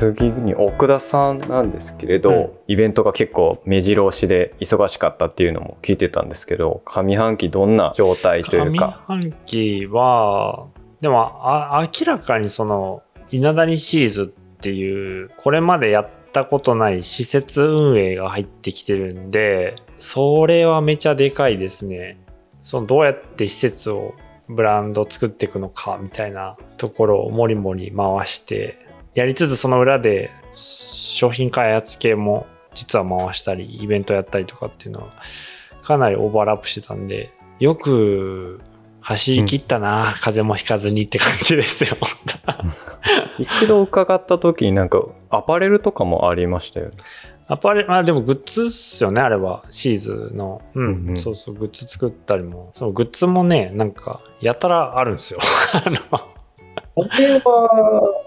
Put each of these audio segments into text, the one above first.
次に奥田さんなんですけれど、うん。イベントが結構目白押しで忙しかったっていうのも聞いてたんですけど上半期どんな状態という上か半期は、でもあ明らかにその稲谷シーズっていうこれまでやったことない施設運営が入ってきてるんでそれはめちゃでかいですね。そのどうやって施設をブランド作っていくのかみたいなところをもりもり回してやりつつその裏で商品開発系も実は回したりイベントやったりとかっていうのはかなりオーバーラップしてたんでよく走り切ったな、風邪もひかずにって感じですよ。一度伺った時になんかアパレルとかもありましたよねアパレル、まあでもグッズっすよね、あれは。シーズの。うん、うんうんそうそう、グッズ作ったりも。そのグッズもね、なんか、やたらあるんですよ。あのこれは、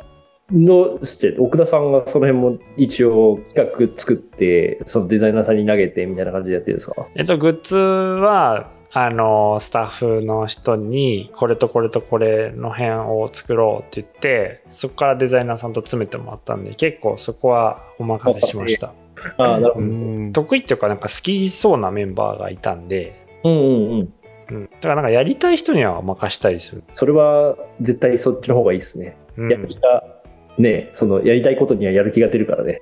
のして、奥田さんがその辺も一応企画作って、そのデザイナーさんに投げてみたいな感じでやってるんですか？えっと、グッズは、あの、スタッフの人に、これとこれとこれの辺を作ろうって言って、そこからデザイナーさんと詰めてもらったんで、結構そこはお任せしました。ああ、なるほど。うん得意っていうか、なんか好きそうなメンバーがいたんで、うんうんうん。うん。だからなんかやりたい人には任したいですよね。それは絶対そっちの方がいいですね。うんやる気が、ね、そのやりたいことにはやる気が出るからね。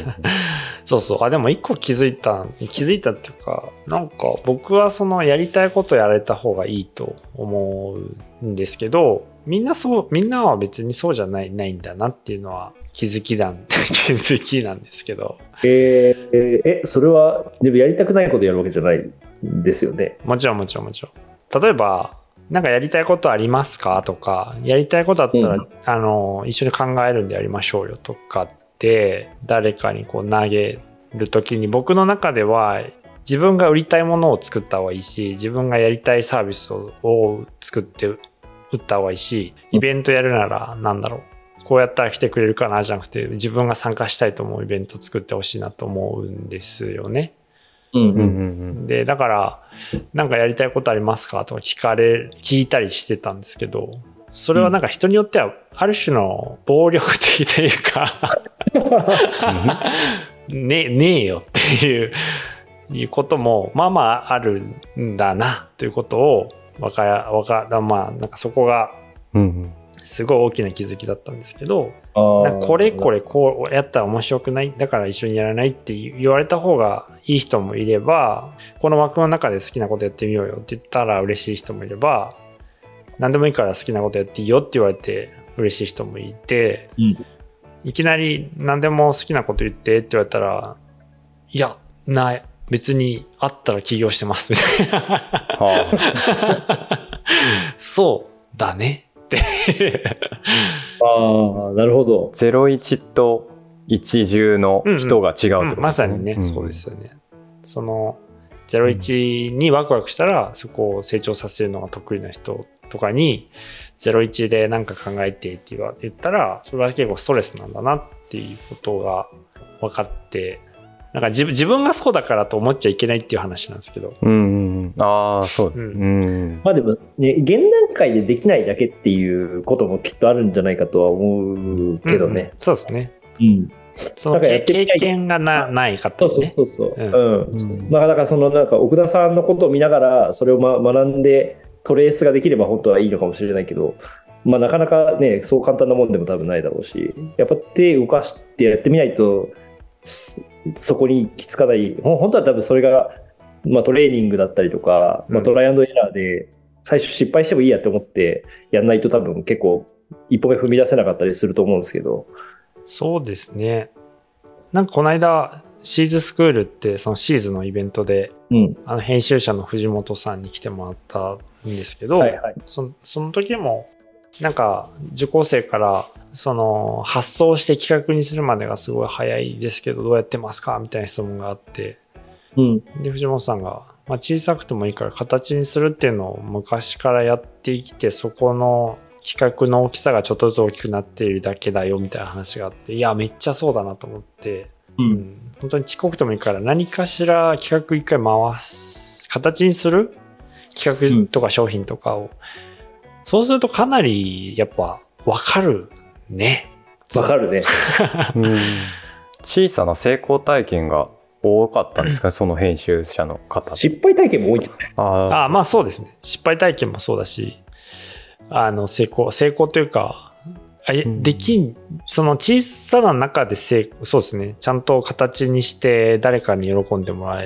そうそう。あ、でも一個気づいた、気づいたっていうか、なんか僕はそのやりたいことやれた方がいいと思うんですけど、みんなそう、みんなは別にそうじゃない、ないんだなっていうのは気づきなん、気づきなんですけど、えーえーえ、それは、でもやりたくないことやるわけじゃないんですよね。もちろんもちろんもちろん。例えば、なんかやりたいことありますか？とか、やりたいことあったら、うんあの、一緒に考えるんでやりましょうよとかって、誰かにこう投げるときに僕の中では、自分が売りたいものを作った方がいいし、自分がやりたいサービスをを作って売った方がいいし、イベントやるならなんだろう。こうやったら来てくれるかなじゃなくて、自分が参加したいと思うイベントを作ってほしいなと思うんですよね。うんうん。うんうんで、だから、なんかやりたいことありますかとか聞かれ、聞いたりしてたんですけど、それはなんか人によっては、ある種の暴力的というか、ね、ねえよっていう、いうことも、まあまああるんだな、ということを、わか、わか、まあ、なんかそこが、うんうんすごい大きな気づきだったんですけど、これこれこうやったら面白くないだから一緒にやらないって言われた方がいい人もいればこの枠の中で好きなことやってみようよって言ったら嬉しい人もいれば何でもいいから好きなことやっていいよって言われて嬉しい人もいて、うん。いきなり何でも好きなこと言ってって言われたらいやない。別にあったら起業してますみたいな。は そうだねって。ああ、なるほど。あ、。01と10の人が違うってことですね。うんまさにね、ん。そうですよね。その01にワクワクしたら、そこを成長させるのが得意な人とかに01で何か考えてって言ったらそれは結構ストレスなんだなっていうことが分かってなんか自分自分がそうだからと思っちゃいけないっていう話なんですけど、うんうんうん。ああそうですううん。まあでもね、現段階でできないだけっていうこともきっとあるんじゃないかとは思うけどね。うんそうですね。うん。その経験がなないかそうそうそうそう。うん。うん。うん。まあだからそのなんか奥田さんのことを見ながらそれをま学んでトレースができれば本当はいいのかもしれないけど、まあなかなかね、そう簡単なもんでも多分ないだろうし、やっぱ手動かしてやってみないと、そそこに行き着かない、本当は多分それが、まあトレーニングだったりとか、まあうんトライアンドエラーで最初失敗してもいいやって思ってやんないと多分結構一歩目踏み出せなかったりすると思うんですけど、そうですねなんかこの間シーズスクールってそのシーズのイベントでうん。あの編集者の藤本さんに来てもらったんですけど、はいはい。そその時もなんか受講生からその発想して企画にするまでがすごい早いですけどどうやってますかみたいな質問があってうん。で藤本さんが、まあ、小さくてもいいから形にするっていうのを昔からやってきてそこの企画の大きさがちょっとずつ大きくなっているだけだよみたいな話があっていやめっちゃそうだなと思って、う。うんん、本当にちっこくてもいいから何かしら企画一回回す形にする企画とか商品とかを、そうするとかなりやっぱ分かるね。わかるね。う。ん。小さな成功体験が多かったんですか？ね、その編集者の方。失敗体験も多いんじゃない？あああまあそうですね。失敗体験もそうだしあの成功成功というかあいうん。できんその小さな中で成そうですね。ちゃんと形にして誰かに喜んでもら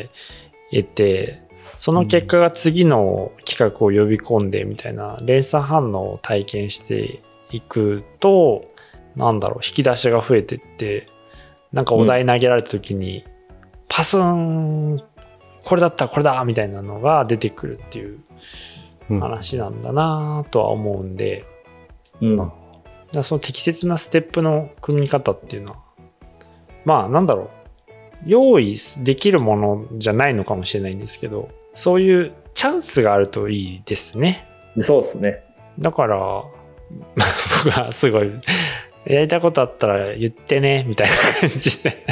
えてその結果が次の企画を呼び込んでみたいな連鎖反応を体験していくとなんだろう引き出しが増えてってなんかお題投げられた時に、パスンこれだったこれだみたいなのが出てくるっていううん。話なんだなとは思うんで、その適切なステップの組み方っていうのはまあなんだろう用意できるものじゃないのかもしれないんですけどそういうチャンスがあるといいですね。そうですね。だから 僕はすごいやりたいことあったら言ってねみたいな感じで。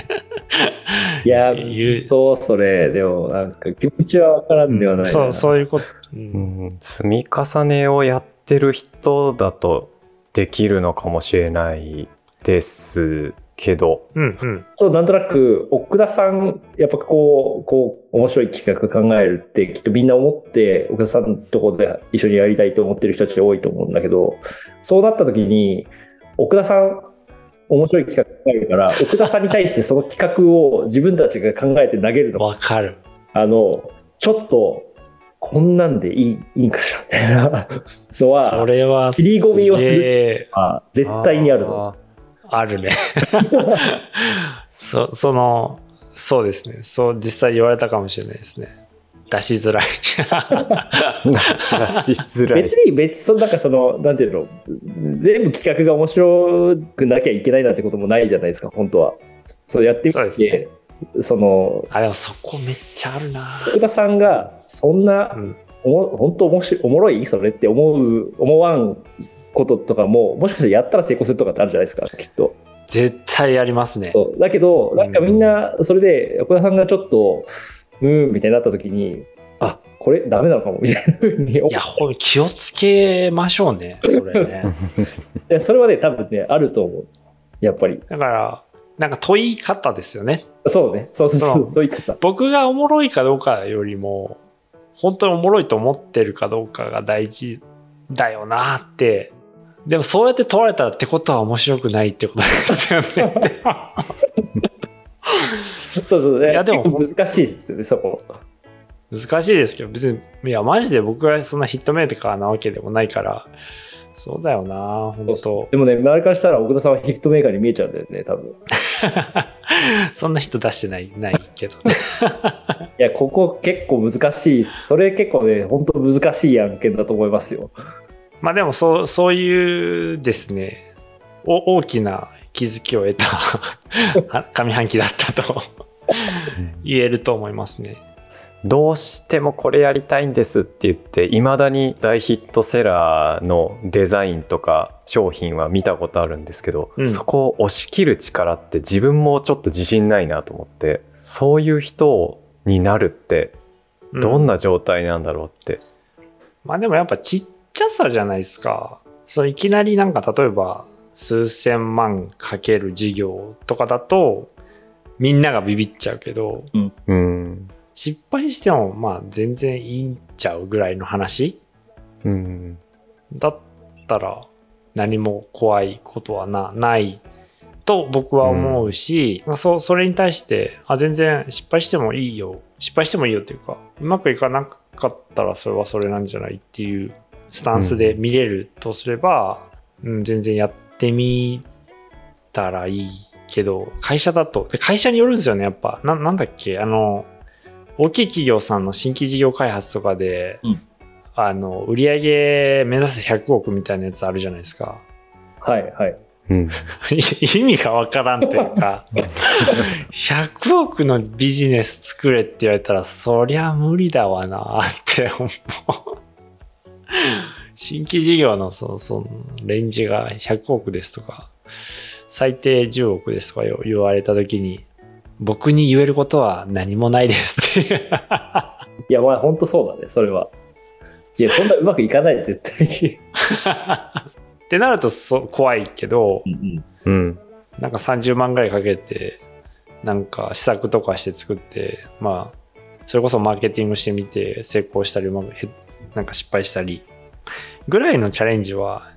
いや 言う、そう、それ、でも、なんか気持ちはわからんではないな。そうそういうこと、うん。うん。積み重ねをやってる人だとできるのかもしれないですけど、うんうん。そう、なんとなく、奥田さん、やっぱこう、こう、面白い企画考えるって、きっとみんな思って、奥田さんのところで一緒にやりたいと思ってる人たち多いと思うんだけど、そうなった時に、奥田さん、面白い企画考えるから、奥田さんに対してその企画を自分たちが考えて投げるのわかる。あの、ちょっと、こんなんでいいいいんかしらみたいなのそは、れは切り込みをする絶対にあるの。ああるね。そ そのそうですね。そう実際言われたかもしれないですね。出しづらい。ー 出しづらい。別。に別そのなんかそのなんていうの？全部企画が面白くなきゃいけないなんてこともないじゃないですか本当は。そうやってみそうてでそ,、のあでもそこめっちゃあるな。福田さんがそんな、うん。おも本当おもしおもろい？それって思う思わんこととかももしかしたらやったら成功するとかってあるじゃないですかきっと。絶対やりますね。だけどなんかみんなそれで福田さんがちょっとうーんみたいになった時にあこれダメなのかもみたいなふうに思いやほん気をつけましょうねそれね。いやそれはね多分ねあると思う。やっぱり。だからなんか問い方ですよね。そうね。そうそうそそううそういう方僕がおもろいかどうかよりも本当におもろいと思ってるかどうかが大事だよなってでもそうやって問われたらってことは面白くないってことですよね。そうそう。ねいやでも難しいですよねそこ。難しいですけど別にいやマジで僕がそんなヒットメーカーなわけでもないから。そうだよな本当。でもね周りからしたら奥田さんはヒットメーカーに見えちゃうんだよね多分。そんな人出してないないけどね。いやここ結構難しいそれ結構ね本当難しい案件だと思いますよまあでもそうそういうですね。お大きな気づきを得た は上半期だったと言えると思いますね。どうしてもこれやりたいんですって言っていまだに大ヒットセラーのデザインとか商品は見たことあるんですけど、うん。そこを押し切る力って自分もちょっと自信ないなと思ってそういう人になるってどんな、な状態なんだろうって、まあでもやっぱちっちゃさじゃないですか。そういきなりなんか例えば数千万かける事業とかだとみんながビビっちゃうけどうん。失敗してもまあ全然いいんちゃうぐらいの話？うんだったら何も怖いことはなないと僕は思うし、まあ、そそれに対してあ全然失敗してもいいよ。失敗してもいいよっていうかうまくいかなかったらそれはそれなんじゃないっていうスタンスで見れるとすれば、うん全然やってみたらいいけど会社だとで会社によるんですよねやっぱ。ななんだっけあの大きい企業さんの新規事業開発とかで、うん。あの売上目指せ100億みたいなやつあるじゃないですか。はいはい。うん。意味がわからんというか。100億のビジネス作れって言われたらそりゃ無理だわなって思う新規事業のそのそのレンジが100億ですとか最低10億ですとか言言われた時に僕に言えることは何もないですって。い ういやまあ本当そうだねそれは。いやそんなうまくいかない絶対に。ってなるとそ怖いけどうんうん。うん。なんか30万ぐらいかけて、なんか試作とかして作って、まあ、それこそマーケティングしてみて成功したり、うまくへなんか失敗したり、ぐらいのチャレンジは、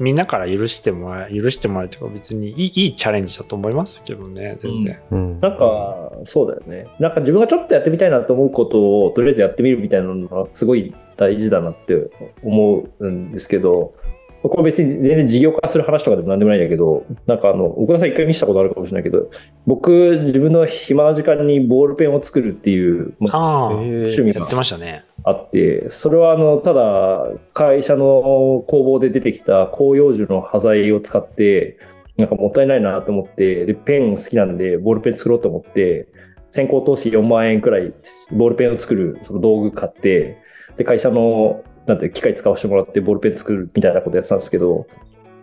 みんなから許してもらえ、許してもらえるというか別にいいいいチャレンジだと思いますけどね、全然。うん。なんか、そうだよね。なんか自分がちょっとやってみたいなと思うことを、とりあえずやってみるみたいなのがすごい大事だなって思うんですけど、これ別に全然事業化する話とかでもなんでもないんだけど、なんかあの、奥田さん一回見せたことあるかもしれないけど、僕、自分の暇な時間にボールペンを作るっていう、まあ趣味がやってましたね。あって、それはあの、ただ、会社の工房で出てきた広葉樹の端材を使って、なんかもったいないなと思って、で、ペン好きなんで、ボールペン作ろうと思って、先行投資4万円くらい、ボールペンを作るその道具買って、で、会社の、なんて、機械使わせてもらって、ボールペン作るみたいなことやってたんですけど、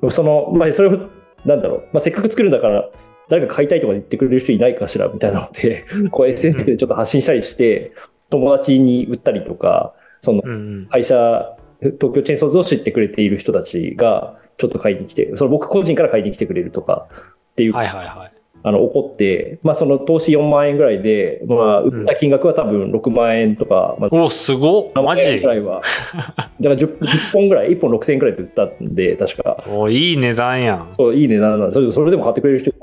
その、まあ、それを、なんだろう、まあ、せっかく作るんだから、誰か買いたいとか言ってくれる人いないかしらみたいなので、こう SNS でちょっと発信したりして、友達に売ったりとか、そのうんうん。会社、東京チェーンソーズを知ってくれている人たちがちょっと買いに来て、その僕個人から買いに来てくれるとかっていう、はいはいはい。あの、起こって、まあその投資4万円ぐらいで、まあ売った金額は多分6万円とか、まあお、すごっ7マジ？ぐらいは、だから 10, 10本ぐらい、1本6000円ぐらいで売ったんで、確か。お、いい値段やん。そう、いい値段なんですそれでも買ってくれる人が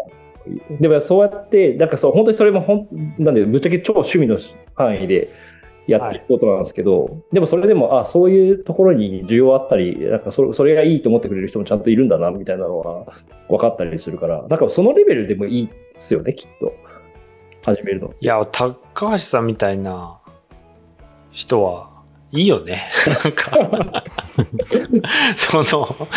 でもそうやって、なんかそう、本当にそれもほん、なんで、ぶっちゃけ超趣味の範囲でやっていくことなんですけど、でもそれでも、あ、そういうところに需要あったり、なんかそれそれがいいと思ってくれる人もちゃんといるんだな、みたいなのが分かったりするから、なんかそのレベルでもいいですよね、きっと。始めるの。いや、高橋さんみたいな人はいいよね。なんか、その、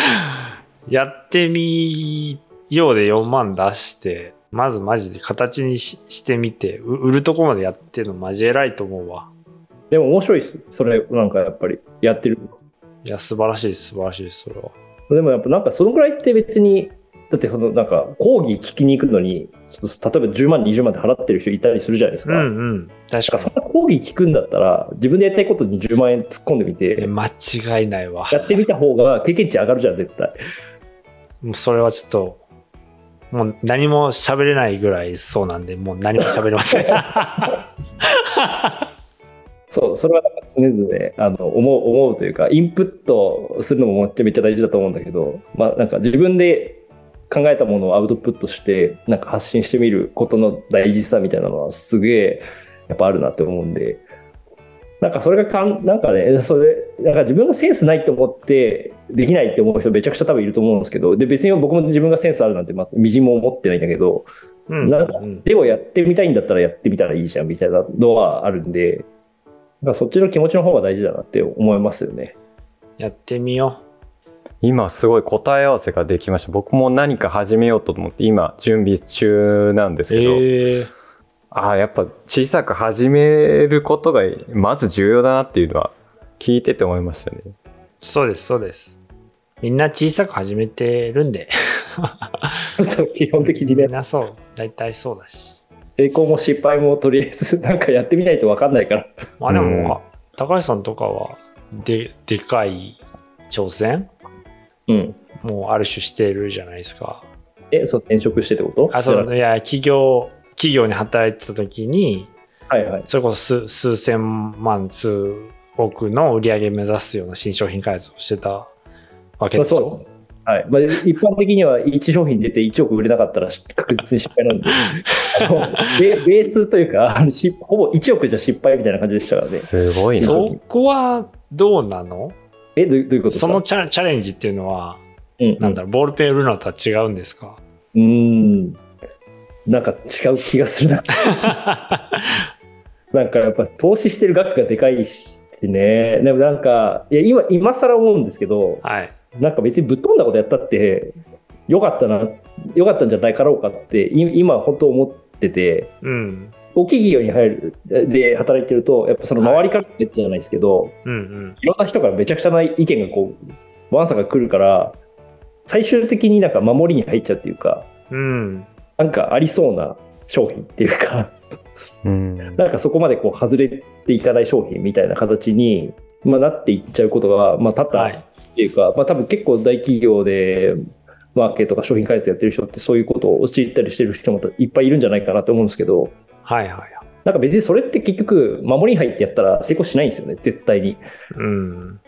やってみようで4万出して、まずマジで形にししてみて、う売るとこまでやってるのマジ偉いと思うわ。でも面白いです。それ、なんかやっぱりやってる。いや、素晴らしいです、素晴らしいです、それは。でもやっぱなんかそのぐらいって別に、だってそのなんか講義聞きに行くのに、例えば10万、20万で払ってる人いたりするじゃないですか。うんうん。確かかそんな講義聞くんだったら、自分でやりたいことに10万円突っ込んでみて、間違いないわ。やってみた方が経験値上がるじゃん、絶対。もうそれはちょっと、もう何も喋れないぐらいそうなんで、もう何も喋れません。そう、それは常々あの思う思うというか、インプットするのもめっちゃっちゃ大事だと思うんだけど、まあなんか自分で考えたものをアウトプットして、なんか発信してみることの大事さみたいなのはすげえやっぱあるなって思うんで、なんかそれがかん、なんかね、それ、なんか自分がセンスないと思ってできないって思う人めちゃくちゃ多分いると思うんですけど、で別に僕も自分がセンスあるなんてまみじんも思ってないんだけど、うんなんかうんでもやってみたいんだったらやってみたらいいじゃんみたいなのはあるんで、なんかそっちの気持ちの方が大事だなって思いますよね。やってみよ今すごい答え合わせができました。僕も何か始めようと思って今準備中なんですう。けど、ええああ、やっぱ小さく始めることがまず重要だなっていうのは聞いてて思いましたね。そうです、そうです。みんな小さく始めてるんで。そう基本的にね、みんなそう。大体そうだし。成功も失敗もとりあえずなんかやってみないと分かんないから。まあでも、うん高橋さんとかは、で、でかい挑戦？うん。もうある種してるじゃないですか。え、そう転職してってこと？あ、そう、いや、企業、企業に働いてた時に、はいはい。それこそ数数千万、数億の売り上げ目指すような新商品開発をしてたわけまあ、でしょ？そう。はいまあ、一般的には1商品出て1億売れなかったらし確実に失敗なんで、ベベースというか、あのしほぼ1億じゃ失敗みたいな感じでしたからね。すごいな。そこはどうなの？え、どういうどういうことそのチャチャレンジっていうのは、うん、なんだろう、ボールペン売るのとは違うんですか？うーん。なんか違う気がするな。なんかやっぱ投資してる額がでかいしね。でもなんか、いや今、今更思うんですけど、はい。なんか別にぶっ飛んだことやったって、よかったな、よかったんじゃないかろうかって、い今本当思ってて、うん。大きい企業に入る、で働いてると、やっぱその周りからめっちゃじゃないですけど、うんうん。いろんな人からめちゃくちゃな意見がこう、ワンサが来るから、最終的になんか守りに入っちゃうっていうか、うん。なんかありそうな商品っていうか、うん。なんかそこまでこう外れていかない商品みたいな形に、まあ、なっていっちゃうことが、まあ、多々はい。っていうか、まあ、多分結構大企業で、マーケとか商品開発やってる人ってそういうことを陥ったりしてる人もいっぱいいるんじゃないかなと思うんですけど、はいはい。なんか別にそれって結局、守りに入ってやったら成功しないんですよね、絶対に。うん。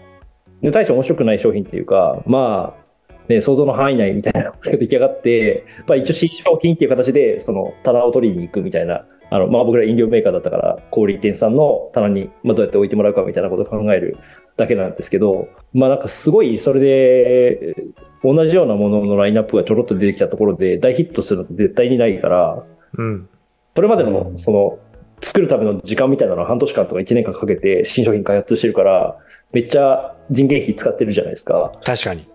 で、大して面白くない商品っていうか、まあ、ね、想像の範囲内みたいな のが出来上がって、まあ一応新商品っていう形で、その棚を取りに行くみたいな、あの、まあ僕ら飲料メーカーだったから、小売店さんの棚に、まあどうやって置いてもらうかみたいなことを考えるだけなんですけど、まあなんかすごいそれで、同じようなもののラインナップがちょろっと出てきたところで大ヒットするのって絶対にないから、うん。それまでの、その、作るための時間みたいなのは半年間とか1年間かけて新商品開発してるから、めっちゃ人件費使ってるじゃないですか。確かに。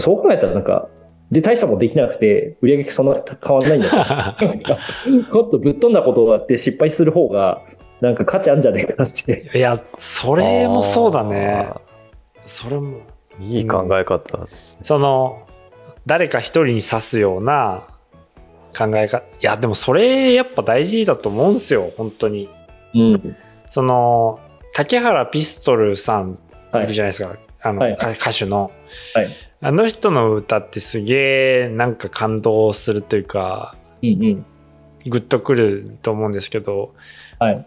そう考えたらなんか、で、大したもんできなくて、売り上げそんな変わんないんだけど もっとぶっ飛んだことをやって失敗する方が、なんか価値あるんじゃないかなって。いや、それもそうだね。それも。いい考え方ですね。その、誰か一人に指すような考え方。いや、でもそれやっぱ大事だと思うんですよ、本当に。うん。その、竹原ピストルさんいるじゃないですか。あの、はいか歌手の。はいあの人の歌ってすげえなんか感動するというか、うんうん。グッとくると思うんですけど、はい。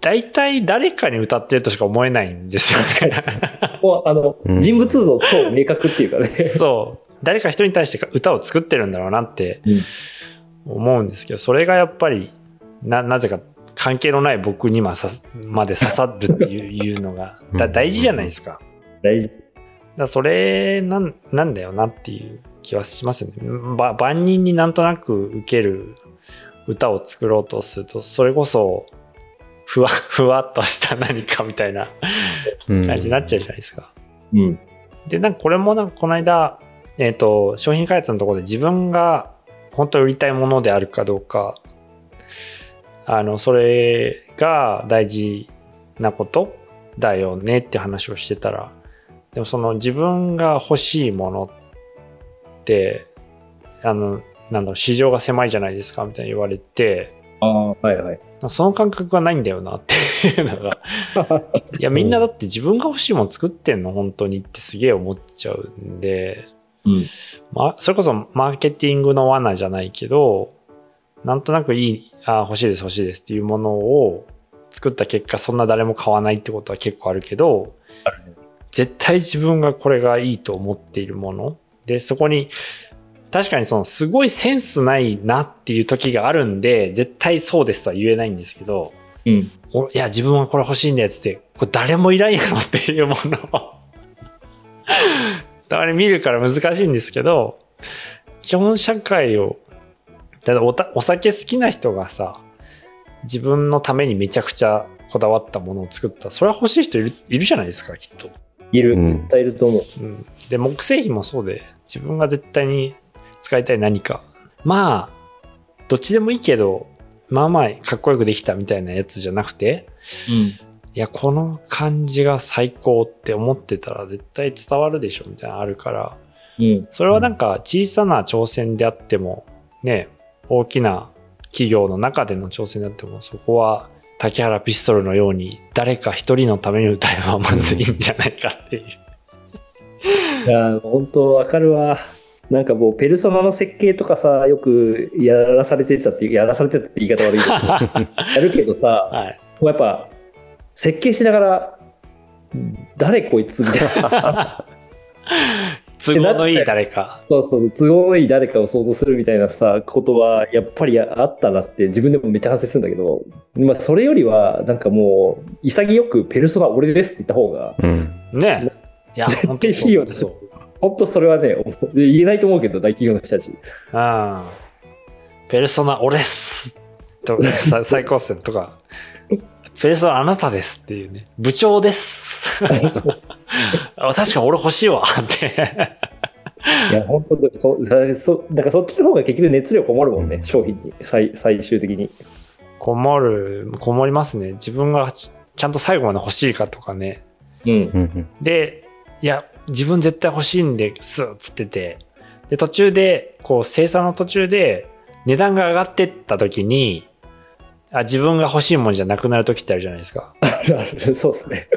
大体誰かに歌ってるとしか思えないんですよね。もう、あの、うん人物像超明確っていうかね。そう。誰か人に対して歌を作ってるんだろうなってうん思うんですけど、それがやっぱり、な、なぜか関係のない僕にまさまで刺さるっていういうのが大事じゃないですか。大事。だそれなんなんだよなっていう気はしますよね。ば万人になんとなく受ける歌を作ろうとすると、それこそ、ふわ、ふわっとした何かみたいなうん感じになっちゃうじゃないですか。うん。で、なんかこれもなんかこの間、えっ、と、商品開発のところで自分が本当に売りたいものであるかどうか、あの、それが大事なことだよねって話をしてたら、でもその自分が欲しいものって、あの、なんだろう、市場が狭いじゃないですかみたいに言われて、ああ、はいはい。その感覚がないんだよなっていうのが。いや、みんなだって自分が欲しいもの作ってんの本当にってすげえ思っちゃうんで、うん。まあ、それこそマーケティングの罠じゃないけど、なんとなくいい、あ欲しいです欲しいですっていうものを作った結果、そんな誰も買わないってことは結構あるけど、絶対自分がこれがいいと思っているもの。で、そこに、確かにそのすごいセンスないなっていう時があるんで、絶対そうですとは言えないんですけど、うん。おいや、自分はこれ欲しいんだよっつって、これ誰もいらんやろっていうものを たまに見るから難しいんですけど、基本社会を、だっておたお酒好きな人がさ、自分のためにめちゃくちゃこだわったものを作った。それは欲しい人いるいるじゃないですか、きっと。いる、うん絶対いると思う。うん。で、木製品もそうで、自分が絶対に使いたい何か。まあ、どっちでもいいけど、まあまあかっこよくできたみたいなやつじゃなくて、いや、この感じが最高って思ってたら絶対伝わるでしょみたいなのあるから、うん。うん。それはなんか小さな挑戦であっても、ね、大きな企業の中での挑戦であっても、そこは竹原ピストルのように誰か一人のために歌えばまずいいんじゃないかっていう。いやー、本当わかるわ。なんかもう、ペルソナの設計とかさ、よくやらされてたっていう、やらされてたって言い方悪いけど、やるけどさ、はい。もうやっぱ、設計しながら、誰こいつみたいなさ、都合のいい誰か。そうそう、都合のいい誰かを想像するみたいなさ、ことは、やっぱりあったなって、自分でもめっちゃ反省するんだけど、まあ、それよりは、なんかもう、潔くペルソナ俺ですって言った方が、うん。ねいや、絶本当に対いいよね。本当それはね、言えないと思うけど、大企業の人たち。うん。ペルソナ俺っすとか、さ 最高線とか、ペルソナあなたですっていうね、部長です。あ 確かに俺欲しいわって。いや、本当そ、そ、そだからそっちの方が結局熱量こもるもんね、商品に、最最終的に。こもる、こもりますね。自分がちちゃんと最後まで欲しいかとかね。うん。で、いや、自分絶対欲しいんですっつってて、で、途中で、こう、生産の途中で、値段が上がってった時に、あ、自分が欲しいものじゃなくなる時ってあるじゃないですか。あるある、そうですね。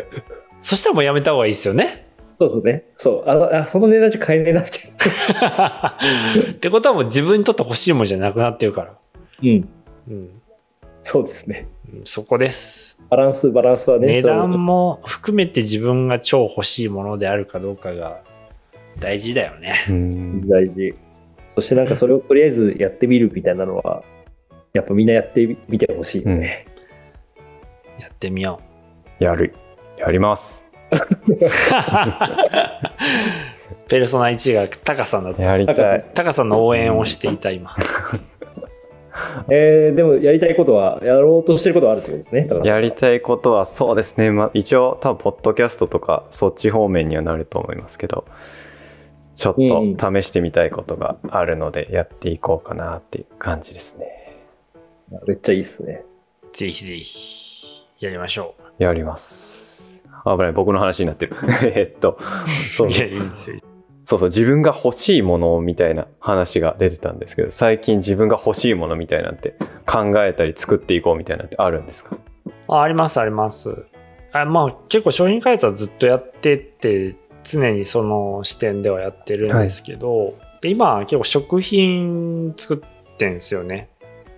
そしたらもうやめた方がいいですよね。そうそうね。そう。あのあその値段じゃ買えねえなって。ってことはもう自分にとって欲しいものじゃなくなってるから。うん。うん。そうですね。うんそこです。バランス、バランスはね。値段も含めて自分が超欲しいものであるかどうかが大事だよね。うん大事。そしてなんかそれをとりあえずやってみるみたいなのは、やっぱみんなやってみてほしいよね。やってみよやる。やります。う。ペルソナ1がタカさんだった。やりたい。タカさんの応援をしていた今。えーでもやりたいことは、やろうとしてることはあるってことですね。やりたいことはそうですね、まあ、一応多分ポッドキャストとかそっち方面にはなると思いますけどちょっうんと試してみたいことがあるのでやっていこうかなっていう感じですねめっちゃいいっすね。ぜひぜひやりましょやります危ない僕の話になってる えっとそう。そうそう自分が欲しいものみたいな話が出てたんですけど最近自分が欲しいものみたいなんて考えたり作っていこうみたいなんてあるんですか？あありますあります。あまあ結構商品開発はずっとやってて常にその視点ではやってるんですけど、で今結構食品作ってんですよね。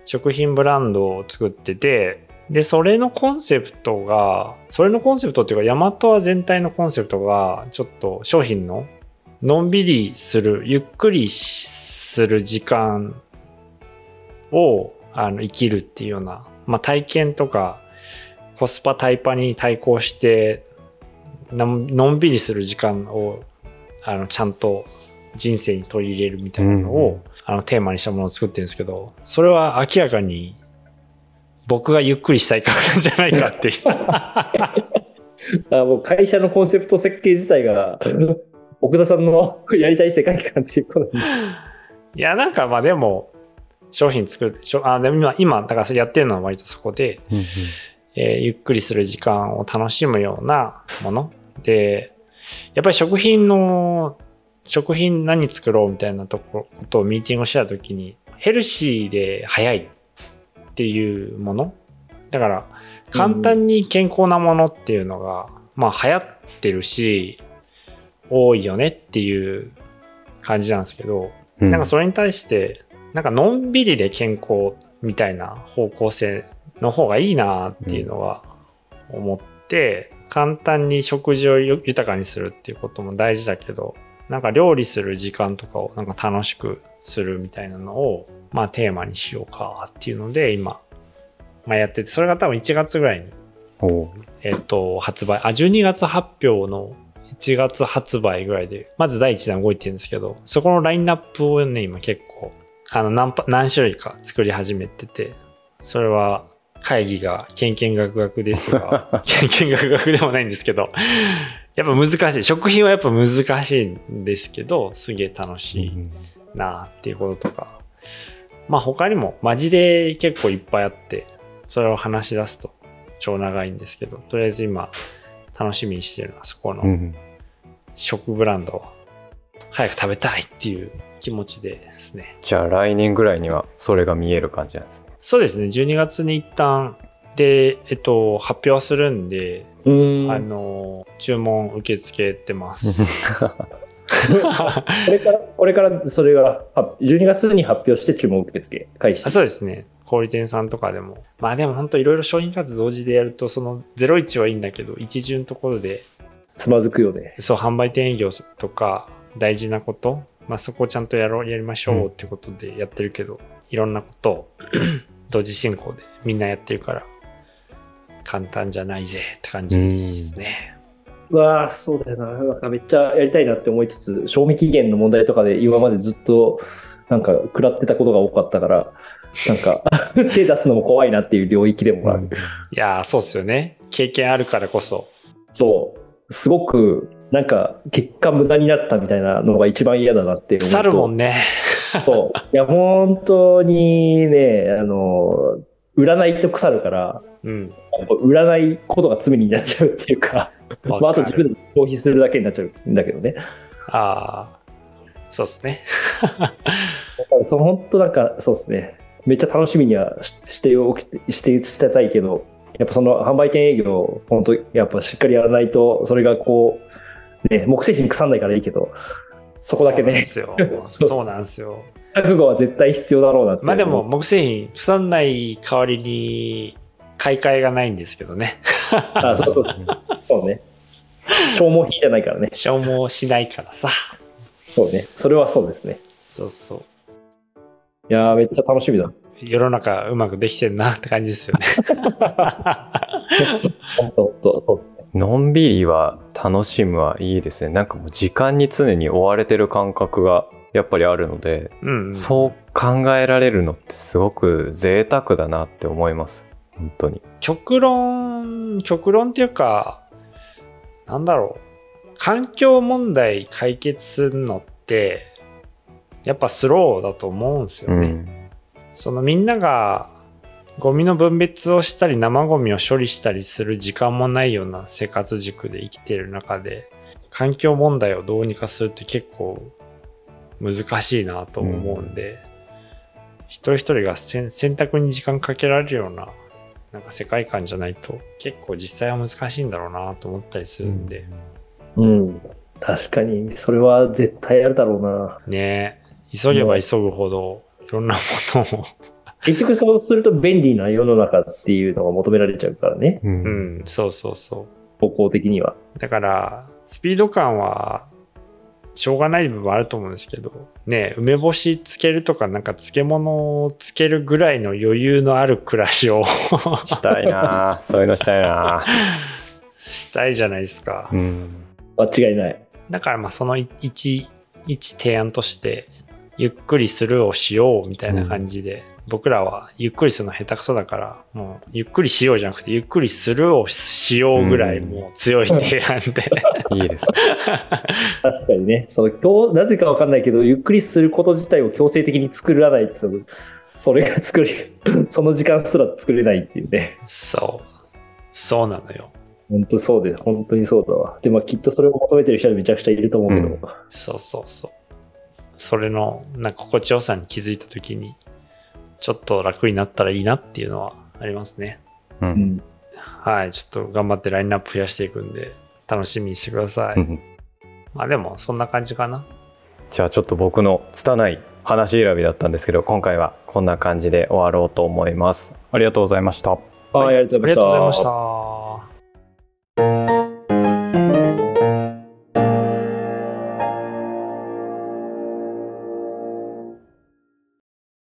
食品ブランドを作っててでそれのコンセプトがそれのコンセプトっていうかヤマトは全体のコンセプトがちょっと商品ののんびりするゆっくりする時間をあの生きるっていうような、まあ、体験とかコスパタイパに対抗してのんのんびりする時間をあのちゃんと人生に取り入れるみたいなのを、うんあのテーマにしたものを作ってるんですけどそれは明らかに僕がゆっくりしたいからじゃないかっていう。あもう会社のコンセプト設計自体が、奥田さんのやりたい世界観っていうことに。いやなんかまあでも商品作るしょあでも今今だからやってるのは割とそこでえーゆっくりする時間を楽しむようなもの。でやっぱり食品の食品何作ろうみたいなとこことをミーティングをした時にヘルシーで早いっていうもの？だから簡単に健康なものっていうのが、まあ流行ってるし多いよねっていう感じなんですけど、うん。なんかそれに対して、なんかのんびりで健康みたいな方向性の方がいいなっていうのは思って、簡単に食事をゆ豊かにするっていうことも大事だけど、なんか料理する時間とかをなんか楽しくするみたいなのを、まあテーマにしようかっていうので今、まあやってて、それが多分1月ぐらいにえっと、発売、あ、12月発表の1月発売ぐらいで、まず第1弾動いてるんですけど、そこのラインナップをね、今結構、あの、何パ、何種類か作り始めてて、それは会議が、けんけんがくがくですが、けんけんがくがくでもないんですけど、やっぱ難しい。食品はやっぱ難しいんですけど、すげえ楽しいなっていうこととか。まあ他にもマジで結構いっぱいあって、それを話し出すと超長いんですけど、とりあえず今楽しみにしてるのはそこのうん食ブランドを早く食べたいっていう気持ちでですね。じゃあ来年ぐらいにはそれが見える感じなんですねそうですね、12月に一旦で、えっと、発表はするんで。あの、注文受け付けてます。これから、これからそれが、あ12月に発表して注文受付開始あ。そうですね。小売店さんとかでも。まあでも本当いろいろ商品活動同時でやると、その01はいいんだけど、一巡のところで、つまずくよね。そう、販売店営業とか大事なこと、まあそこをちゃんとやろう、やりましょうってことでやってるけど、いろんなことを 同時進行でみんなやってるから、簡単じゃないぜって感じですね。うわあ、そうだよな。なんかめっちゃやりたいなって思いつつ、賞味期限の問題とかで今までずっと、なんか食らってたことが多かったから、なんか 手出すのも怖いなっていう領域でもある。いやー、そうっすよね。経験あるからこそ。そう。すごく、なんか結果無駄になったみたいなのが一番嫌だなって。腐るもんね。そう。いや、本当にね、あの、売らないと腐るから、うん。売らないことが罪になっちゃうっていうか、まあ、あと自分で消費するだけになっちゃうんだけどね。ああ、そうっすね。だからその本当なんか、そうですね。めっちゃ楽しみにはししておきしてしてたいけど、やっぱその販売店営業、本当やっぱしっかりやらないと、それがこう、ね、木製品腐んないからいいけど、そこだけね、そうなんですよ。そうなんですよ。覚悟は絶対必要だろうなって。まあでも、木製品腐んない代わりに買い替えがないんですけどね。あ、そうそうそう。そうね。消耗品じゃないからね。消耗しないからさ。そうね。それはそうですね。そうそう。いやー、めっちゃ楽しみだ。世の中うまくできてるなって感じですよね。本当本当そうですね。のんびりは楽しむはいいですね。なんかもう時間に常に追われてる感覚がやっぱりあるので、うん、うん。そう考えられるのってすごく贅沢だなって思います。本当に。極論、極論っていうか、なんだろう。環境問題解決するのって、やっぱスローだと思うんですよね。うん。そのみんながゴミの分別をしたり生ゴミを処理したりする時間もないような生活軸で生きてる中で環境問題をどうにかするって結構難しいなと思うんで、一人一人が選選択に時間かけられるようななんか世界観じゃないと結構実際は難しいんだろうなと思ったりするんで、うん。確かに、それは絶対あるだろうな。ねえ急げば急ぐほどいろんなものを 結局そうすると便利な世の中っていうのが求められちゃうからね。う。うんんそうそうそう方向的には。だから、スピード感は、しょうがない部分あると思うんですけど、ね、梅干しつけるとか、なんか漬物をつけるぐらいの余裕のある暮らしを したいなそういうのしたいな したいじゃないですかう。ん。間違いない。だから、まあ、その一、一提案として、ゆっくりスルーをしようみたいな感じで、僕らはゆっくりするの下手くそだから、もう、ゆっくりしようじゃなくて、ゆっくりスルーをしようぐらい、うんもう強い提案で。いいです。確かにね。その強なぜかわかんないけど、ゆっくりすること自体を強制的に作らないと、それが作り、その時間すら作れないっていうね。そう。そうなのよ。本当そうで、本当にそうだわ。でもきっとそれを求めてる人はめちゃくちゃいると思うけど。うんそうそうそう。それのなんか心地よさに気づいた時にちょっと楽になったらいいなっていうのはありますね。う。うんん。はい、ちょっと頑張ってラインナップ増やしていくんで楽しみにしてください。うんまあでもそんな感じかな。じゃあちょっと僕の拙い話選びだったんですけど、今回はこんな感じで終わろうと思います。ありがとうございました。はい、ありがとうございました。ありがとうございました。